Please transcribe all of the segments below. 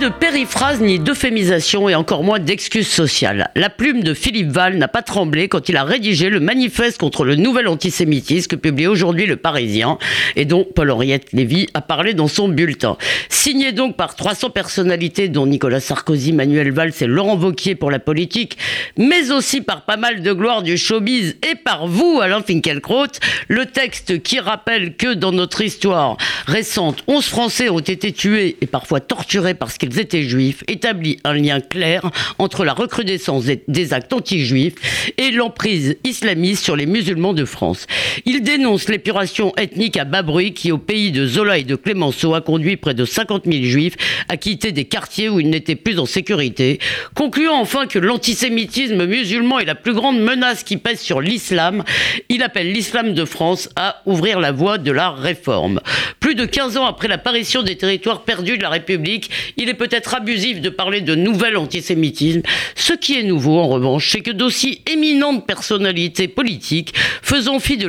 De périphrase ni d'euphémisation et encore moins d'excuses sociales. La plume de Philippe Val n'a pas tremblé quand il a rédigé le manifeste contre le nouvel antisémitisme que publie aujourd'hui le Parisien et dont Paul-Henriette Lévy a parlé dans son bulletin. Signé donc par 300 personnalités dont Nicolas Sarkozy, Manuel Valls et Laurent Vauquier pour la politique, mais aussi par pas mal de gloire du showbiz et par vous, Alain Finkielkraut, le texte qui rappelle que dans notre histoire récente, 11 Français ont été tués et parfois torturés par parce qu'ils étaient juifs, établit un lien clair entre la recrudescence des actes anti-juifs et l'emprise islamiste sur les musulmans de France. Il dénonce l'épuration ethnique à bas bruit qui, au pays de Zola et de Clémenceau, a conduit près de 50 000 juifs à quitter des quartiers où ils n'étaient plus en sécurité, concluant enfin que l'antisémitisme musulman est la plus grande menace qui pèse sur l'islam. Il appelle l'islam de France à ouvrir la voie de la réforme. Plus de 15 ans après l'apparition des territoires perdus de la République, il est peut-être abusif de parler de nouvel antisémitisme. Ce qui est nouveau, en revanche, c'est que d'aussi éminentes personnalités politiques, faisant fi de,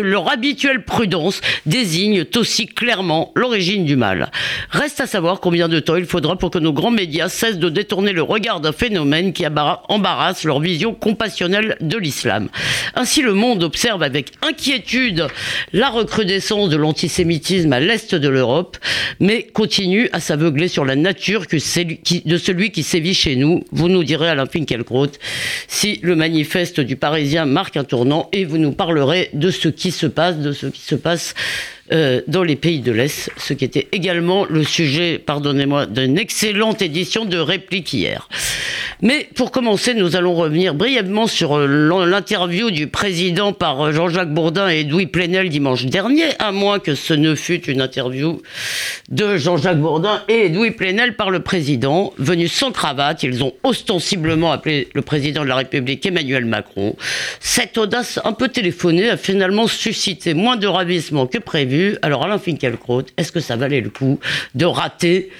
leur habituelle prudence, désignent aussi clairement l'origine du mal. Reste à savoir combien de temps il faudra pour que nos grands médias cessent de détourner le regard d'un phénomène qui embarrasse leur vision compassionnelle de l'islam. Ainsi, le monde observe avec inquiétude la recrudescence de l'antisémitisme à l'est de l'Europe, mais continue à s'aveugler sur la nature que de celui qui sévit chez nous. Vous nous direz, Alain Finkielkraut, si le manifeste du Parisien marque un tournant et vous nous parlerez de ce qui se passe, de ce qui se passe euh, dans les pays de l'Est, ce qui était également le sujet, pardonnez-moi, d'une excellente édition de réplique hier. Mais pour commencer, nous allons revenir brièvement sur euh, l'interview du président par euh, Jean-Jacques Bourdin et Edoui Plenel dimanche dernier, à moins que ce ne fût une interview de Jean-Jacques Bourdin et Edoui Plenel par le président, venu sans cravate. Ils ont ostensiblement appelé le président de la République Emmanuel Macron. Cette audace un peu téléphonée a finalement suscité moins de ravissement que prévu. Alors Alain Finkielkraut, est-ce que ça valait le coup de rater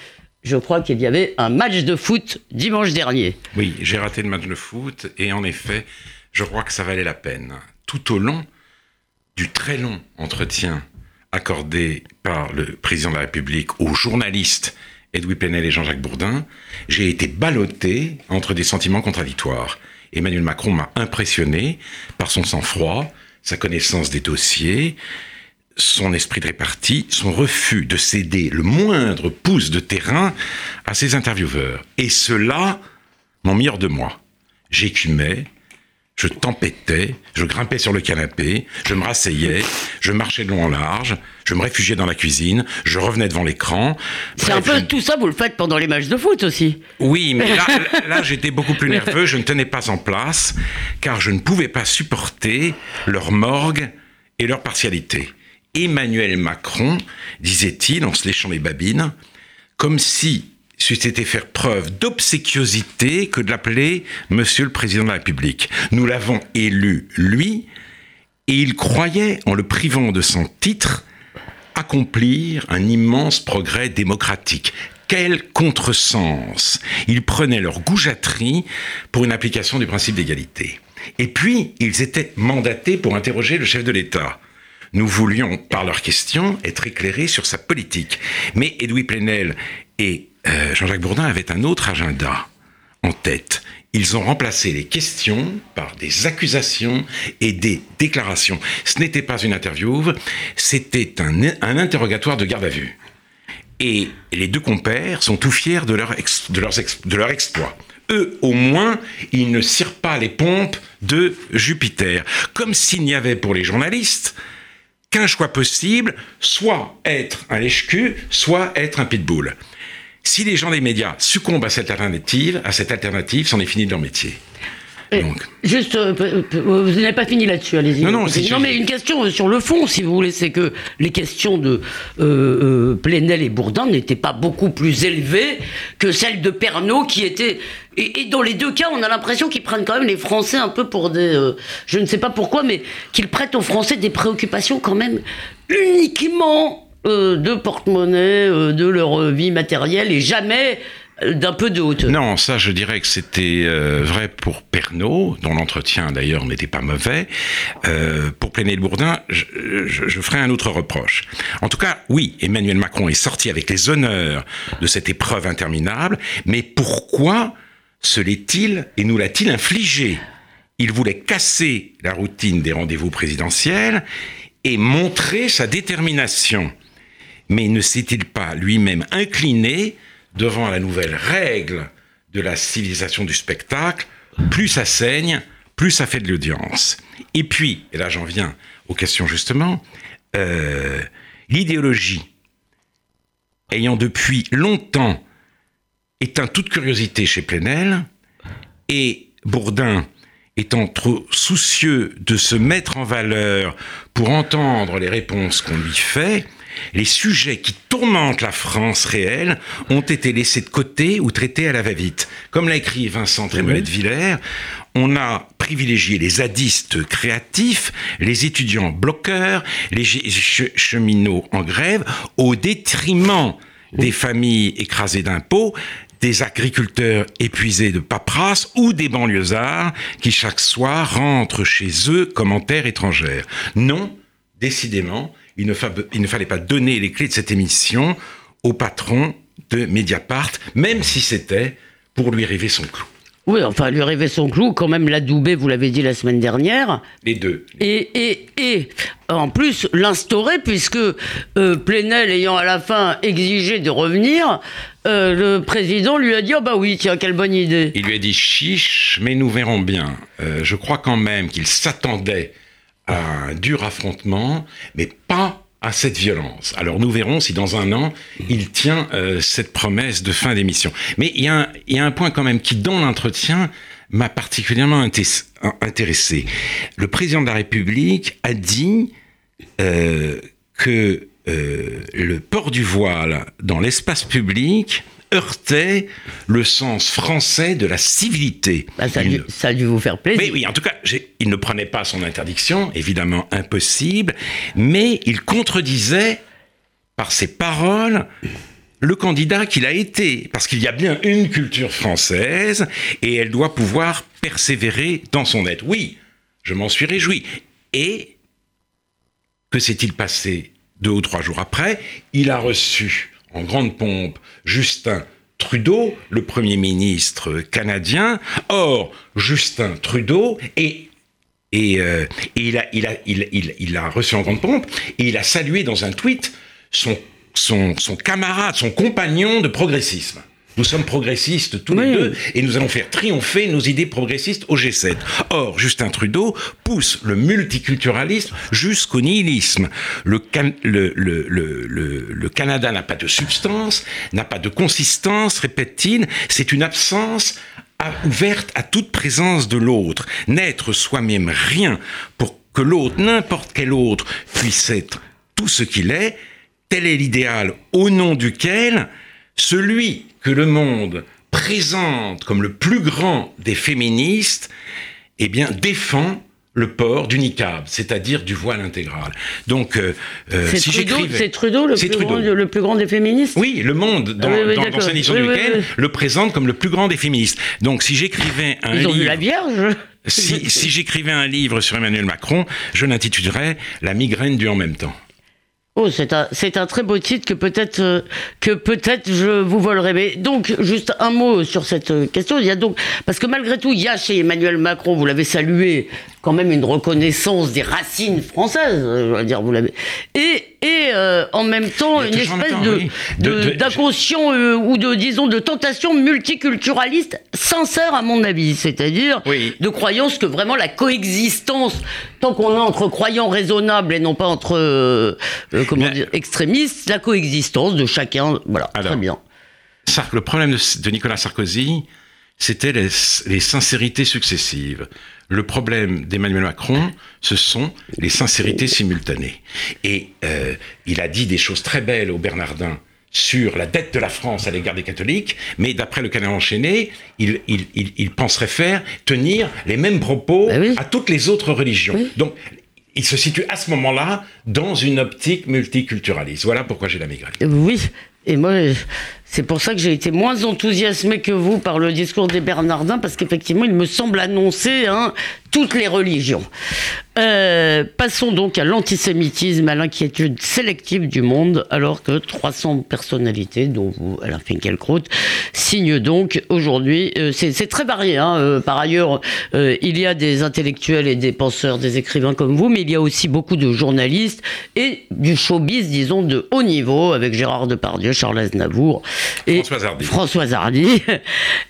je crois qu'il y avait un match de foot dimanche dernier? Oui, j'ai raté le match de foot et en effet, je crois que ça valait la peine. Tout au long du très long entretien accordé par le président de la République aux journalistes Edoui Plenel et Jean-Jacques Bourdin, j'ai été ballotté entre des sentiments contradictoires. Emmanuel Macron m'a impressionné par son sang-froid, sa connaissance des dossiers, son esprit de répartie, son refus de céder le moindre pouce de terrain à ses intervieweurs. Et cela m'ont mis hors de moi. J'écumais, je tempêtais, je grimpais sur le canapé, je me rasseyais, je marchais de long en large, je me réfugiais dans la cuisine, je revenais devant l'écran. C'est un peu tout ça, vous le faites pendant les matchs de foot aussi. Oui, mais là, là j'étais beaucoup plus nerveux, je ne tenais pas en place, car je ne pouvais pas supporter leur morgue et leur partialité. Emmanuel Macron, disait-il en se léchant les babines, comme si c'eût été faire preuve d'obséquiosité que de l'appeler Monsieur le Président de la République. Nous l'avons élu, lui, et il croyait, en le privant de son titre, accomplir un immense progrès démocratique. Quel contresens Ils prenaient leur goujaterie pour une application du principe d'égalité. Et puis, ils étaient mandatés pour interroger le chef de l'État. Nous voulions, par leurs questions, être éclairés sur sa politique. Mais Edoui Plenel et euh, Jean-Jacques Bourdin avaient un autre agenda en tête. Ils ont remplacé les questions par des accusations et des déclarations. Ce n'était pas une interview, c'était un, interrogatoire de garde à vue. Et les deux compères sont tout fiers de leur, de de leur exploit. Eux, au moins, ils ne cirent pas les pompes de Jupiter. Comme s'il n'y avait pour les journalistes qu'un choix possible, soit être un lèche-cul, soit être un pitbull. Si les gens des médias succombent à cette alternative, à cette alternative, c'en est fini de leur métier. Donc. Juste, euh, vous n'avez pas fini là-dessus, allez-y. Non, non, non mais une question sur le fond, si vous voulez, c'est que les questions de euh, euh, Plenel et Bourdin n'étaient pas beaucoup plus élevées que celles de Pernaud, qui étaient et, dans les deux cas, on a l'impression qu'ils prennent quand même les Français un peu pour des. Euh, je ne sais pas pourquoi, mais qu'ils prêtent aux Français des préoccupations quand même uniquement euh, de porte-monnaie, euh, de leur vie matérielle et jamais d'un peu de hauteur. Non, ça, je dirais que c'était euh, vrai pour Pernaud, dont l'entretien d'ailleurs n'était pas mauvais. Euh, pour Plénel-Bourdin, je, je, je, ferai un autre reproche. En tout cas, oui, Emmanuel Macron est sorti avec les honneurs de cette épreuve interminable, mais pourquoi se l'est-il et nous l'a-t-il infligé? Il voulait casser la routine des rendez-vous présidentiels et montrer sa détermination. Mais ne s'est-il pas lui-même incliné devant la nouvelle règle de la civilisation du spectacle Plus ça saigne, plus ça fait de l'audience. Et puis, et là j'en viens aux questions justement, euh, l'idéologie ayant depuis longtemps éteint toute curiosité chez Plenel, et Bourdin étant trop soucieux de se mettre en valeur pour entendre les réponses qu'on lui fait, les sujets qui tourmentent la France réelle ont été laissés de côté ou traités à la va-vite. Comme l'a écrit Vincent Trémolet de Villers, on a privilégié les zadistes créatifs, les étudiants bloqueurs, les cheminots en grève, au détriment des familles écrasées d'impôts, des agriculteurs épuisés de paperasse ou des banlieusards qui chaque soir rentrent chez eux comme en terre étrangère. Non, décidément, il ne, il ne fallait pas donner les clés de cette émission au patron de Mediapart, même si c'était pour lui rêver son clou. Oui, enfin, lui rêver son clou, quand même l'adouber, vous l'avez dit la semaine dernière. Les deux. Et, et, et en plus, l'instaurer, puisque euh, Plenel ayant à la fin exigé de revenir, euh, le président lui a dit, oh bah oui, tiens, quelle bonne idée. Il lui a dit, chiche, mais nous verrons bien. Euh, je crois quand même qu'il s'attendait à un dur affrontement, mais pas à cette violence. Alors nous verrons si dans un an, il tient euh, cette promesse de fin d'émission. Mais il y, a un, point quand même qui, dans l'entretien, m'a particulièrement intéressé. Le président de la République a dit euh, que euh, le port du voile dans l'espace public heurtait le sens français de la civilité. Bah, ça, a dû, ça, a dû, vous faire plaisir. Mais oui, en tout cas, il ne prenait pas son interdiction, évidemment impossible, mais il contredisait par ses paroles le candidat qu'il a été, parce qu'il y a bien une culture française et elle doit pouvoir persévérer dans son être. Oui, je m'en suis réjoui. Et que s'est-il passé deux ou trois jours après? Il a reçu en grande pompe Justin Trudeau, le Premier ministre canadien. Or, Justin Trudeau et euh, il, a, reçu en grande pompe et il a salué dans un tweet son camarade, son compagnon de progressisme. Nous sommes progressistes tous oui. les deux et nous allons faire triompher nos idées progressistes au G7. Or, Justin Trudeau pousse le multiculturalisme jusqu'au nihilisme. Le, can le, le, le Canada n'a pas de substance, n'a pas de consistance, répète-t-il, c'est une absence ouverte à toute présence de l'autre. N'être soi-même rien pour que l'autre, n'importe quel autre, puisse être tout ce qu'il est, tel est l'idéal au nom duquel celui que le monde présente comme le plus grand des féministes, eh bien, défend le port du niqab, c'est-à-dire du voile intégral. Donc, euh, c'est si Trudeau, c'est Trudeau, le, plus Trudeau. Grand, le plus grand des féministes Oui, Le Monde, dans, ah, oui, oui, dans, dans sa édition oui, du week-end, le présente comme le plus grand des féministes. Donc, si j'écrivais un Ils livre... ont vu la Vierge si, si j'écrivais un livre sur Emmanuel Macron, je l'intitulerais La migraine du en même temps. Oh, c'est un, un très beau titre que peut-être euh, que peut-être je vous volerai. Mais donc, juste un mot sur cette question. Il y a donc parce que malgré tout, il y a chez Emmanuel Macron, vous l'avez salué, quand même une reconnaissance des racines françaises. Je veux dire, vous l'avez. Et et euh, en même temps une espèce temps, de, oui. de, d'inconscient euh, ou de disons de tentation multiculturaliste sincère à mon avis, c'est-à-dire oui. de croyance que vraiment la coexistence, tant qu'on est entre croyants raisonnables et non pas entre euh, comment Mais, dire extrémistes, la coexistence de chacun, voilà, alors, très bien. Le problème de, de Nicolas Sarkozy, c'était les, les, sincérités successives. Le problème d'Emmanuel Macron, ce sont les sincérités simultanées. Et euh, il a dit des choses très belles au Bernardin sur la dette de la France à l'égard des catholiques, mais d'après le canard enchaîné, il, il, il, il, penserait faire tenir les mêmes propos ben oui. à toutes les autres religions. Oui. Donc, il se situe à ce moment-là dans une optique multiculturaliste. Voilà pourquoi j'ai la migraine. Oui, et moi, C'est pour ça que j'ai été moins enthousiasmé que vous par le discours des Bernardins, parce qu'effectivement, il me semble annoncer hein, toutes les religions. Euh, passons donc à l'antisémitisme, à l'inquiétude sélective du monde, alors que 300 personnalités, dont vous, Alain Finkielkraut, signent donc aujourd'hui. Euh, c'est très varié. Hein, euh, par ailleurs, il y a des intellectuels et des penseurs, des écrivains comme vous, mais il y a aussi beaucoup de journalistes et du showbiz, disons, de haut niveau, avec Gérard Depardieu, Charles Aznavour et François Hardy.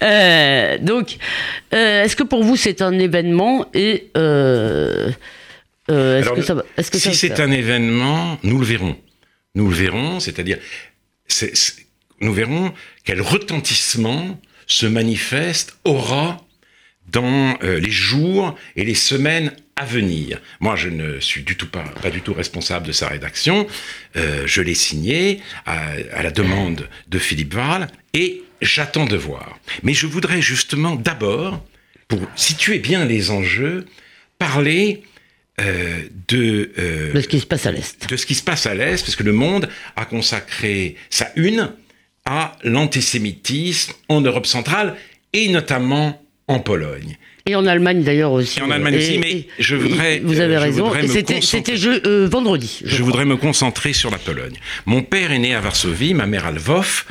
donc, est-ce que pour vous c'est un événement et euh, euh, est-ce que ça, est que si c'est un événement, nous le verrons. Nous le verrons, c'est-à-dire, nous verrons quel retentissement se manifeste, aura dans euh, les jours et les semaines à venir. Moi, je ne suis du tout pas, pas du tout responsable de sa rédaction. je l'ai signé à, à, la demande de Philippe Val et j'attends de voir. Mais je voudrais justement d'abord pour situer bien les enjeux, parler euh, de, euh, de ce qui se passe à l'Est. De ce qui se passe à l'Est, parce que le monde a consacré sa une à l'antisémitisme en Europe centrale et notamment en Pologne. Et en Allemagne d'ailleurs aussi. Et en Allemagne aussi, mais je voudrais. Vous avez raison. C'était euh, vendredi. Je, je voudrais me concentrer sur la Pologne. Mon père est né à Varsovie, ma mère à Lvov,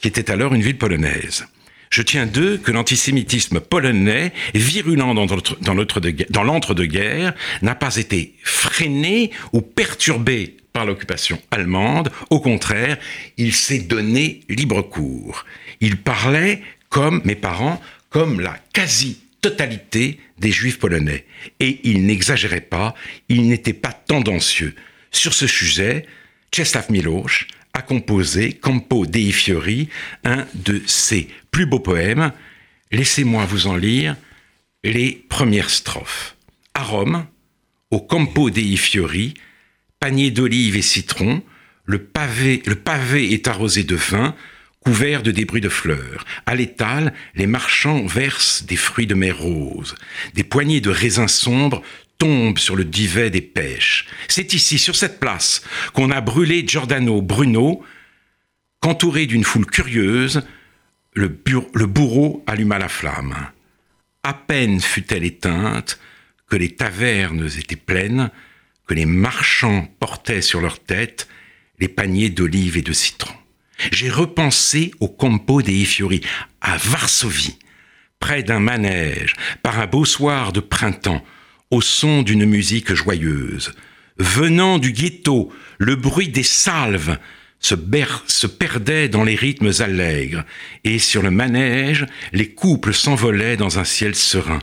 qui était alors une ville polonaise. Je tiens d'eux que l'antisémitisme polonais, virulent dans l'entre-deux-guerres, n'a pas été freiné ou perturbé par l'occupation allemande. Au contraire, il s'est donné libre cours. Il parlait comme mes parents, comme la quasi-totalité des juifs polonais. Et il n'exagérait pas, il n'était pas tendancieux. Sur ce sujet, Czesław Milosz a composé Campo dei Fiori, un de ses plus beaux poèmes. Laissez-moi vous en lire les premières strophes. À Rome, au Campo dei Fiori, panier d'olives et citron, le pavé, le pavé est arrosé de vin, couvert de débris de fleurs. À l'étal, les marchands versent des fruits de mer rose. Des poignées de raisins sombres tombe sur le divet des pêches. C'est ici, sur cette place, qu'on a brûlé Giordano Bruno, qu'entouré d'une foule curieuse, le, bourreau alluma la flamme. À peine fut-elle éteinte, que les tavernes étaient pleines, que les marchands portaient sur leurs têtes les paniers d'olives et de citron. J'ai repensé au Campo dei Fiori, à Varsovie, près d'un manège, par un beau soir de printemps, au son d'une musique joyeuse. Venant du ghetto, le bruit des salves se, perdait dans les rythmes allègres, et sur le manège, les couples s'envolaient dans un ciel serein.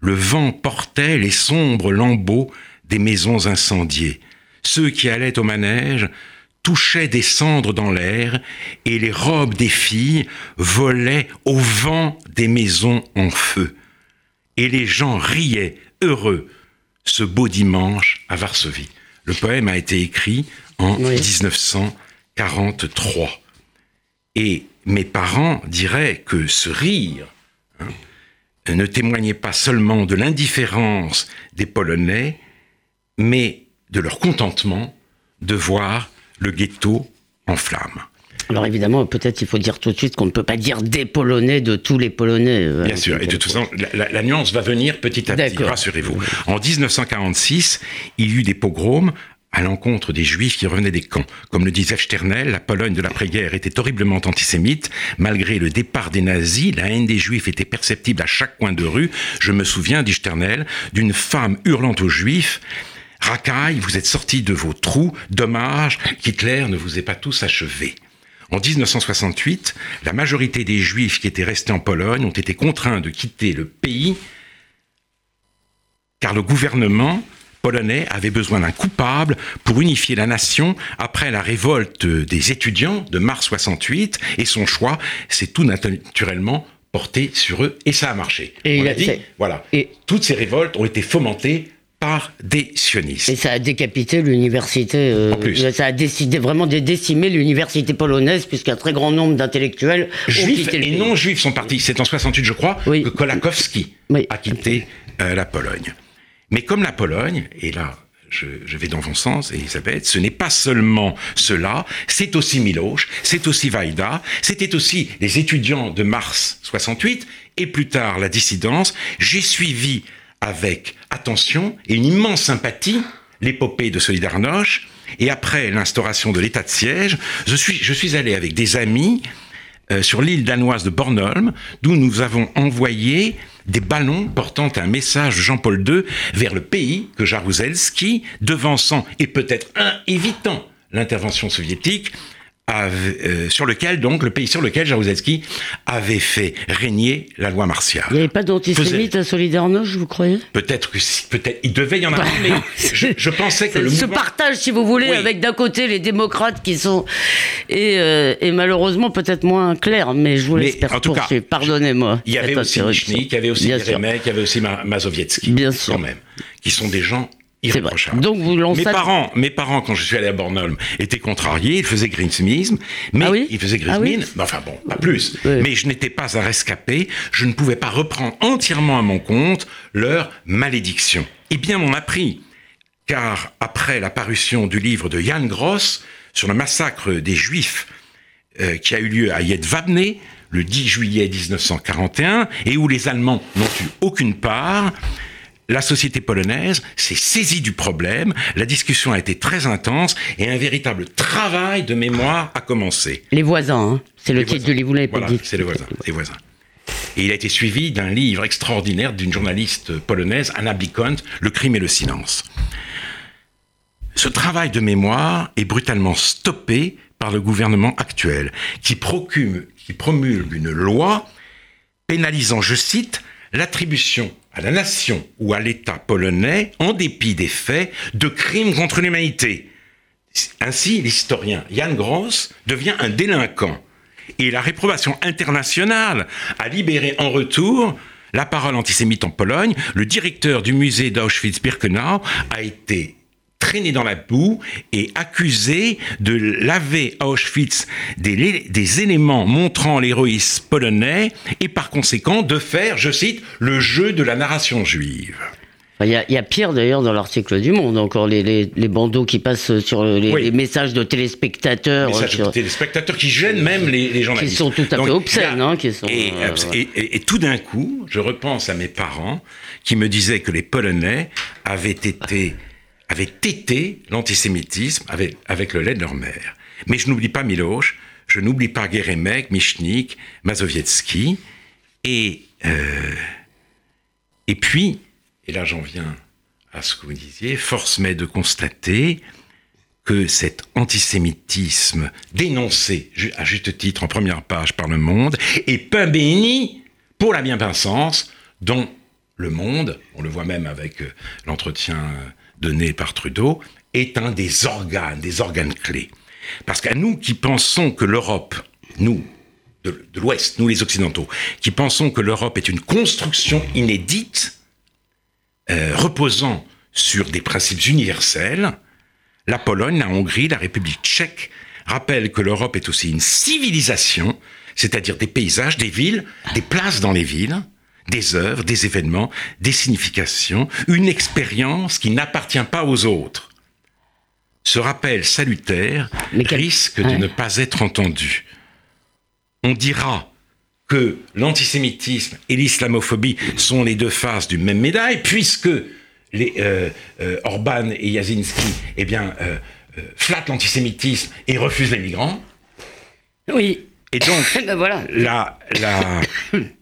Le vent portait les sombres lambeaux des maisons incendiées. Ceux qui allaient au manège touchaient des cendres dans l'air, et les robes des filles volaient au vent des maisons en feu. Et les gens riaient heureux ce beau dimanche à Varsovie. Le poème a été écrit en 1943. Et mes parents diraient que ce rire hein, ne témoignait pas seulement de l'indifférence des Polonais, mais de leur contentement de voir le ghetto en flammes. Alors évidemment, peut-être il faut dire tout de suite qu'on ne peut pas dire des Polonais de tous les Polonais. Euh, Bien sûr, et de toute façon, la, nuance va venir petit à petit, rassurez-vous. En 1946, il y eut des pogroms à l'encontre des juifs qui revenaient des camps. Comme le disait Sternel, la Pologne de l'après-guerre était horriblement antisémite. Malgré le départ des nazis, la haine des juifs était perceptible à chaque coin de rue. Je me souviens, dit Sternel, d'une femme hurlant aux juifs Racaille, vous êtes sortis de vos trous, dommage qu'Hitler ne vous ait pas tous achevés. En 1968, la majorité des Juifs qui étaient restés en Pologne ont été contraints de quitter le pays car le gouvernement polonais avait besoin d'un coupable pour unifier la nation après la révolte des étudiants de mars 68 et son choix s'est tout naturellement porté sur eux et ça a marché. Et On a dit, voilà, et toutes ces révoltes ont été fomentées par des sionistes. Et ça a décapité l'université. Euh, ça a décidé vraiment de décimer l'université polonaise, puisqu'un très grand nombre d'intellectuels juifs et non juifs sont partis. C'est en 68, je crois, que Kolakowski a quitté euh, la Pologne. Mais comme la Pologne, et là, je, vais dans mon sens, Elisabeth, ce n'est pas seulement cela, c'est aussi Miloche, c'est aussi Vaida, c'était aussi les étudiants de mars 68, et plus tard la dissidence. J'ai suivi avec attention et une immense sympathie l'épopée de Solidarność, et après l'instauration de l'état de siège, je suis, je allé avec des amis euh, sur l'île danoise de Bornholm, d'où nous avons envoyé des ballons portant un message de Jean-Paul II vers le pays que Jaruzelski, devançant et peut-être évitant l'intervention soviétique, euh, sur lequel, donc, le pays sur lequel Jaruzelski avait fait régner la loi martiale. Il n'y avait pas d'antisémite à Solidarność, vous croyez? Peut-être que peut-être il devait y en avoir, mais je, pensais que le Ce partage, si vous voulez, avec d'un côté les démocrates qui sont et, euh, et malheureusement peut-être moins clairs, mais je vous laisse poursuivre. Pardonnez-moi. Il y avait aussi Michnik, il y avait aussi Yeremek, il y avait aussi Mazowiecki. Bien sûr. Quand même. Qui sont des gens donc vous mes parents, mes parents, quand je suis allé à Bornholm, étaient contrariés. Ils faisaient grismisme, mais ah ils faisaient ah grismisme. enfin bon, pas plus. Mais je n'étais pas un rescapé. Je ne pouvais pas reprendre entièrement à mon compte leur malédiction. Et bien, on a pris, car après la parution du livre de Jan Gross sur le massacre des Juifs euh, qui a eu lieu à Yedvabne le 10 juillet 1941 et où les Allemands n'ont eu aucune part la société polonaise s'est saisie du problème, la discussion a été très intense et un véritable travail de mémoire a commencé. Les voisins, hein. c'est le titre du livre, vous l'avez voilà, c'est les voisins, les voisins. Et il a été suivi d'un livre extraordinaire d'une journaliste polonaise, Anna Bikont, Le crime et le silence. Ce travail de mémoire est brutalement stoppé par le gouvernement actuel, qui, qui promulgue une loi pénalisant, je cite, l'attribution à la nation ou à l'État polonais, en dépit des faits, de crimes contre l'humanité. Ainsi, l'historien Jan Gross devient un délinquant. Et la réprobation internationale a libéré en retour la parole antisémite en Pologne. Le directeur du musée d'Auschwitz-Birkenau a été traîné dans la boue et accusé de laver à Auschwitz des, des éléments montrant l'héroïsme polonais et par conséquent de faire, je cite, le jeu de la narration juive. Il y, a, pire d'ailleurs dans l'article du Monde, encore les, les, bandeaux qui passent sur les, messages de téléspectateurs. Messages de téléspectateurs qui gênent même les, les journalistes. Qui sont tout à fait obscènes. Hein, qui sont, et, euh, et, et, tout d'un coup, je repense à mes parents qui me disaient que les Polonais avaient été avaient tété l'antisémitisme avec, le lait de leur mère. Mais je n'oublie pas Miloche, je n'oublie pas Geremek, Michnik, Mazowiecki, et, euh, et puis, et là j'en viens à ce que vous disiez, force m'est de constater que cet antisémitisme dénoncé à juste titre en première page par Le Monde est pas béni pour la bien-pensance dont Le Monde, on le voit même avec euh, l'entretien euh, donné par Trudeau, est un des organes, des organes clés. Parce qu'à nous qui pensons que l'Europe, nous, de, l'Ouest, nous les Occidentaux, qui pensons que l'Europe est une construction inédite, euh, reposant sur des principes universels, la Pologne, la Hongrie, la République tchèque rappellent que l'Europe est aussi une civilisation, c'est-à-dire des paysages, des villes, des places dans les villes, des œuvres, des événements, des significations, une expérience qui n'appartient pas aux autres. Ce rappel salutaire risque de ne pas être entendu. On dira que l'antisémitisme et l'islamophobie sont les deux faces d'une même médaille, puisque les, euh, euh, Orban et Yazinski eh bien, euh, flattent l'antisémitisme et refusent les migrants. Oui. Et donc, ben voilà. la, la,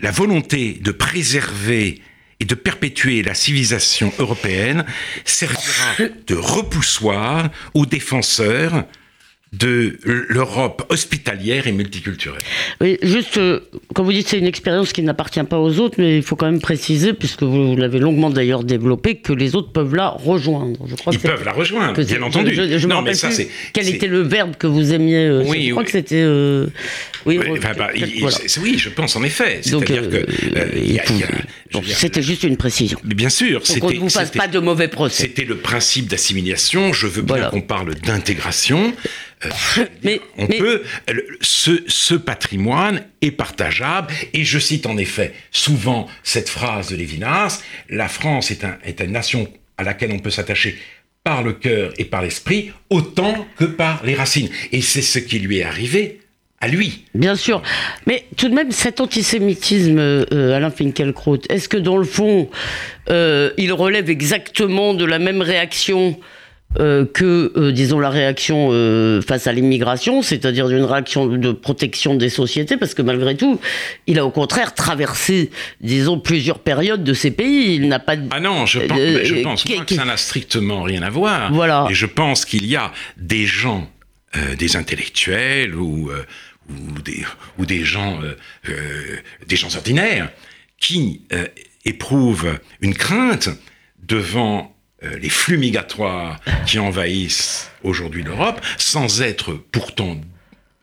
la volonté de préserver et de perpétuer la civilisation européenne servira de repoussoir aux défenseurs de l'Europe hospitalière et multiculturelle. Oui, juste, euh, quand vous dites c'est une expérience qui n'appartient pas aux autres, mais il faut quand même préciser, puisque vous, l'avez longuement d'ailleurs développé, que les autres peuvent la rejoindre. Je crois Ils peuvent la rejoindre, bien entendu. Je, non, mais ça, c'est, quel était le verbe que vous aimiez euh, oui, Je crois que c'était... Euh, oui, bah, oui, je pense en effet. C'est-à-dire que... c'était juste une précision. Mais bien sûr. Pour qu'on ne vous fasse pas de mauvais procès. C'était le principe d'assimilation. Je veux bien qu'on parle d'intégration. Mais, on peut, ce, patrimoine est partageable, et je cite en effet souvent cette phrase de Lévinas, la France est, un, est une nation à laquelle on peut s'attacher par le cœur et par l'esprit autant que par les racines. Et c'est ce qui lui est arrivé à lui. Bien sûr. Mais tout de même, cet antisémitisme, euh, Alain Finkielkraut, est-ce que dans le fond, euh, il relève exactement de la même réaction euh, que, euh, disons, la réaction euh, face à l'immigration, c'est-à-dire d'une réaction de protection des sociétés, parce que malgré tout, il a au contraire traversé, disons, plusieurs périodes de ces pays. Il n'a pas. Ah non, je pense, je pense moi que ça n'a strictement rien à voir. Voilà. Et je pense qu'il y a des gens, des intellectuels ou ou des, ou des gens, des gens ordinaires qui éprouvent une crainte devant euh, les flux migratoires qui envahissent aujourd'hui l'Europe, sans être pourtant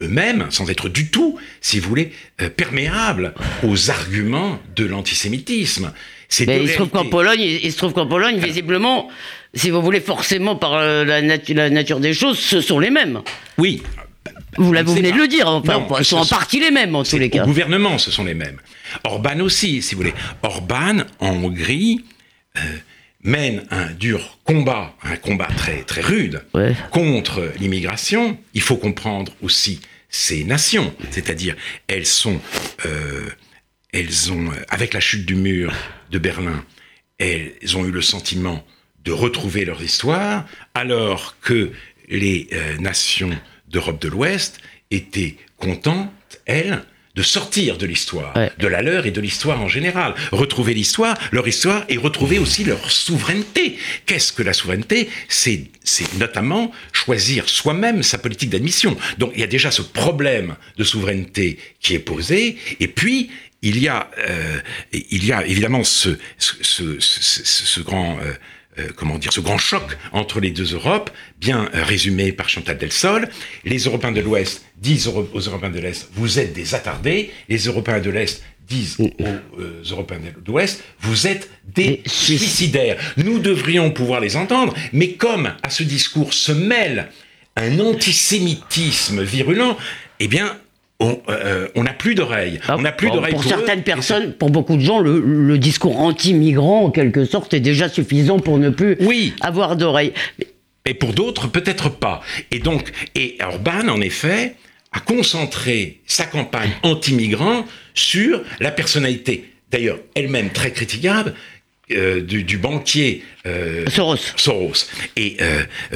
eux-mêmes, sans être du tout, si vous voulez, euh, perméables aux arguments de l'antisémitisme. il, se trouve qu'en Pologne, il se trouve qu'en Pologne, visiblement, si vous voulez, forcément par euh, la, la, nature des choses, ce sont les mêmes. Oui. Vous, vous venez de le dire, enfin, ce sont en partie les mêmes en tous les cas. Au gouvernement, ce sont les mêmes. Orban aussi, si vous voulez. Orban, en Hongrie, mène un dur combat, un combat très, très rude contre l'immigration, il faut comprendre aussi ces nations, c'est-à-dire elles sont, euh, elles ont, avec la chute du mur de Berlin, elles ont eu le sentiment de retrouver leur histoire, alors que les euh, nations d'Europe de l'Ouest étaient contentes, elles, de sortir de l'histoire, de la leur et de l'histoire en général. Retrouver l'histoire, leur histoire, et retrouver aussi leur souveraineté. Qu'est-ce que la souveraineté? C'est notamment choisir soi-même sa politique d'admission. Donc il y a déjà ce problème de souveraineté qui est posé, et puis il y a, euh, il y a évidemment ce, ce, ce, ce grand... Euh, euh, comment dire, ce grand choc entre les deux Europes, bien euh, résumé par Chantal Delsol. Les Européens de l'Ouest disent aux, Européens de l'Est, vous êtes des attardés. Les Européens de l'Est disent aux euh, Européens de l'Ouest, vous êtes des suicidaires. Nous devrions pouvoir les entendre, mais comme à ce discours se mêle un antisémitisme virulent, eh bien, euh, on n'a plus d'oreilles. Ah, on n'a plus d'oreilles pour, certaines personnes, pour beaucoup de gens, le, discours anti-migrant, en quelque sorte, est déjà suffisant pour ne plus avoir d'oreilles. Et pour d'autres, peut-être pas. Et donc, et Orban, en effet, a concentré sa campagne anti-migrant sur la personnalité, d'ailleurs elle-même très critiquable, euh, du, banquier euh, Soros. Soros. Et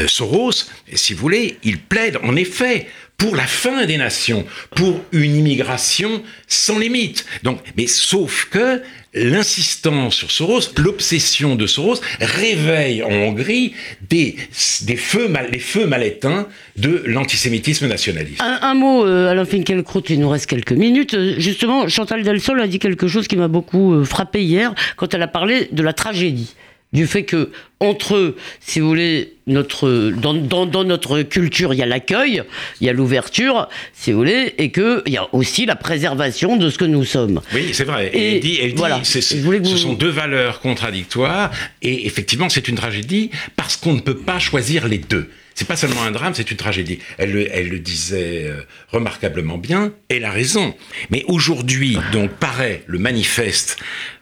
Soros, si vous voulez, il plaide en effet pour la fin des nations, pour une immigration sans limite. Donc, mais sauf que l'insistance sur Soros, l'obsession de Soros réveille en Hongrie des, des feux mal, les feux mal éteints de l'antisémitisme nationaliste. Un, mot, euh, Alain Finkielkraut, il nous reste quelques minutes. Euh, justement, Chantal Delsol a dit quelque chose qui m'a beaucoup euh, frappé hier quand elle a parlé de la tragédie du fait que entre, si vous voulez, notre, dans, dans, notre culture, il y a l'accueil, il y a l'ouverture, si vous voulez, et qu'il y a aussi la préservation de ce que nous sommes. Oui, c'est vrai. Et, elle dit, elle voilà. dit ce sont deux valeurs contradictoires, et effectivement, c'est une tragédie parce qu'on ne peut pas choisir les deux. C'est pas seulement un drame, c'est une tragédie. Elle le, elle le disait euh, remarquablement bien, et elle a raison. Mais aujourd'hui, donc, paraît le manifeste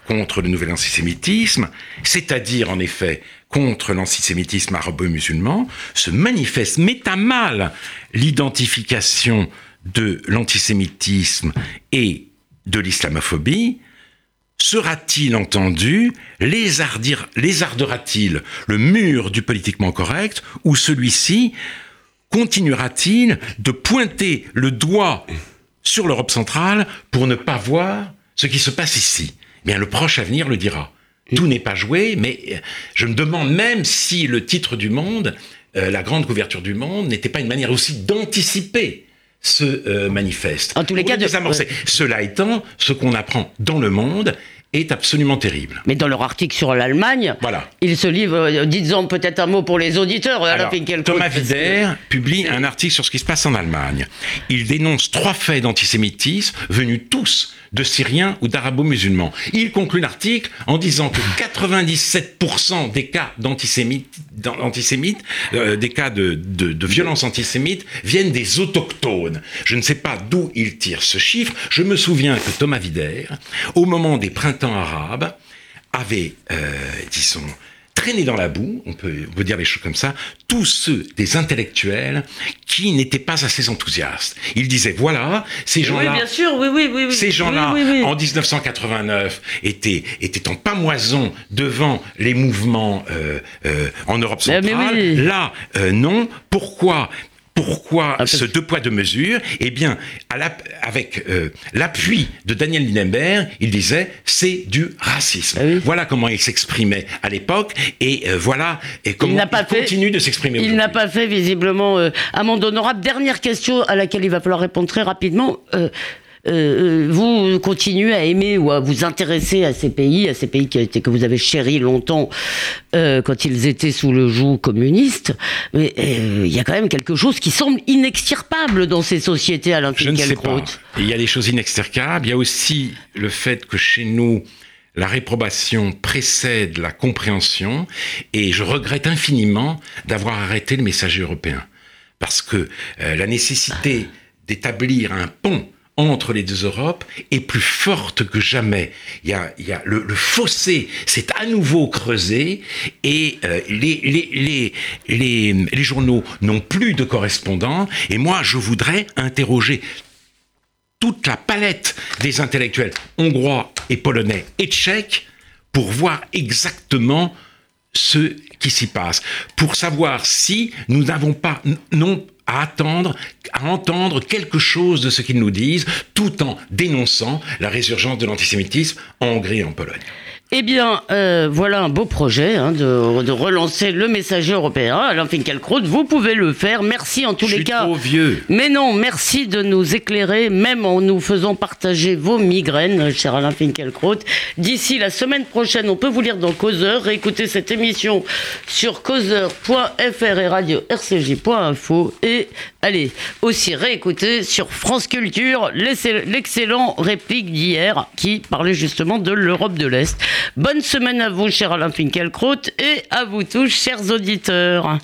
contre le nouvel antisémitisme, c'est-à-dire en effet contre l'antisémitisme arabo-musulman, se manifeste, met à mal l'identification de l'antisémitisme et de l'islamophobie, sera-t-il entendu, lézardera-t-il le mur du politiquement correct, ou celui-ci continuera-t-il de pointer le doigt sur l'Europe centrale pour ne pas voir ce qui se passe ici? Bien le proche avenir le dira. Tout n'est pas joué, mais euh, je me demande même si le titre du monde, euh, la grande couverture du monde, n'était pas une manière aussi d'anticiper ce euh, manifeste. En tous les cas, de... Cela étant, ce qu'on apprend dans le monde, est absolument terrible. Mais dans leur article sur l'Allemagne, voilà. ils se livrent, euh, dites-en peut-être un mot pour les auditeurs. Alors, Thomas Wider publie un article sur ce qui se passe en Allemagne. Il dénonce trois faits d'antisémitisme venus tous de Syriens ou d'Arabo-musulmans. Il conclut l'article en disant que 97% des cas euh, des cas de, de, de violence antisémite viennent des autochtones. Je ne sais pas d'où il tire ce chiffre. Je me souviens que Thomas Wider, au moment des printemps arabe, avait, euh, disons, traîné dans la boue, on peut, on peut dire les choses comme ça, tous ceux des intellectuels qui n'étaient pas assez enthousiastes. Ils disaient, voilà, ces gens-là... Oui, bien sûr, oui, oui, oui. Ces gens-là, en 1989, étaient, étaient en pamoison devant les mouvements euh, euh, en Europe centrale. Là, euh, non. Pourquoi? Pourquoi ah, ce deux poids deux mesures Eh bien, avec euh, l'appui de Daniel Lindenberg, il disait c'est du racisme. Ah voilà comment il s'exprimait à l'époque et euh, voilà et comment il, continue de s'exprimer. Il n'a pas fait visiblement euh, amende honorable. Dernière question à laquelle il va falloir répondre très rapidement. Euh, euh, vous continuez à aimer ou à vous intéresser à ces pays, à ces pays qui que vous avez chéris longtemps euh, quand ils étaient sous le joug communiste, mais il y a quand même quelque chose qui semble inextirpable dans ces sociétés, sais pas. Il y a des choses inextricables. Il y a aussi le fait que chez nous, la réprobation précède la compréhension et je regrette infiniment d'avoir arrêté le messager européen. Parce que la nécessité d'établir un pont entre les deux Europes est plus forte que jamais. Il y a, y a le, le fossé s'est à nouveau creusé et euh, les, les, les, les, journaux n'ont plus de correspondants. Et moi, je voudrais interroger toute la palette des intellectuels hongrois et polonais et tchèques pour voir exactement ce qui s'y passe, pour savoir si nous n'avons pas, non à attendre, à entendre quelque chose de ce qu'ils nous disent, tout en dénonçant la résurgence de l'antisémitisme en Hongrie et en Pologne. Eh bien, euh, voilà un beau projet hein, de, de, relancer le messager européen. Alain Finkielkraut, vous pouvez le faire. Merci en tous les cas. Trop vieux. Mais non, merci de nous éclairer, même en nous faisant partager vos migraines, cher Alain Finkielkraut. D'ici la semaine prochaine, on peut vous lire dans Causeur, réécouter cette émission sur causeur.fr et radio rcj.info et allez aussi réécouter sur France Culture l'excellent réplique d'hier qui parlait justement de l'Europe de l'Est. Bonne semaine à vous, cher Alain Finkielkraut, et à vous tous, chers auditeurs.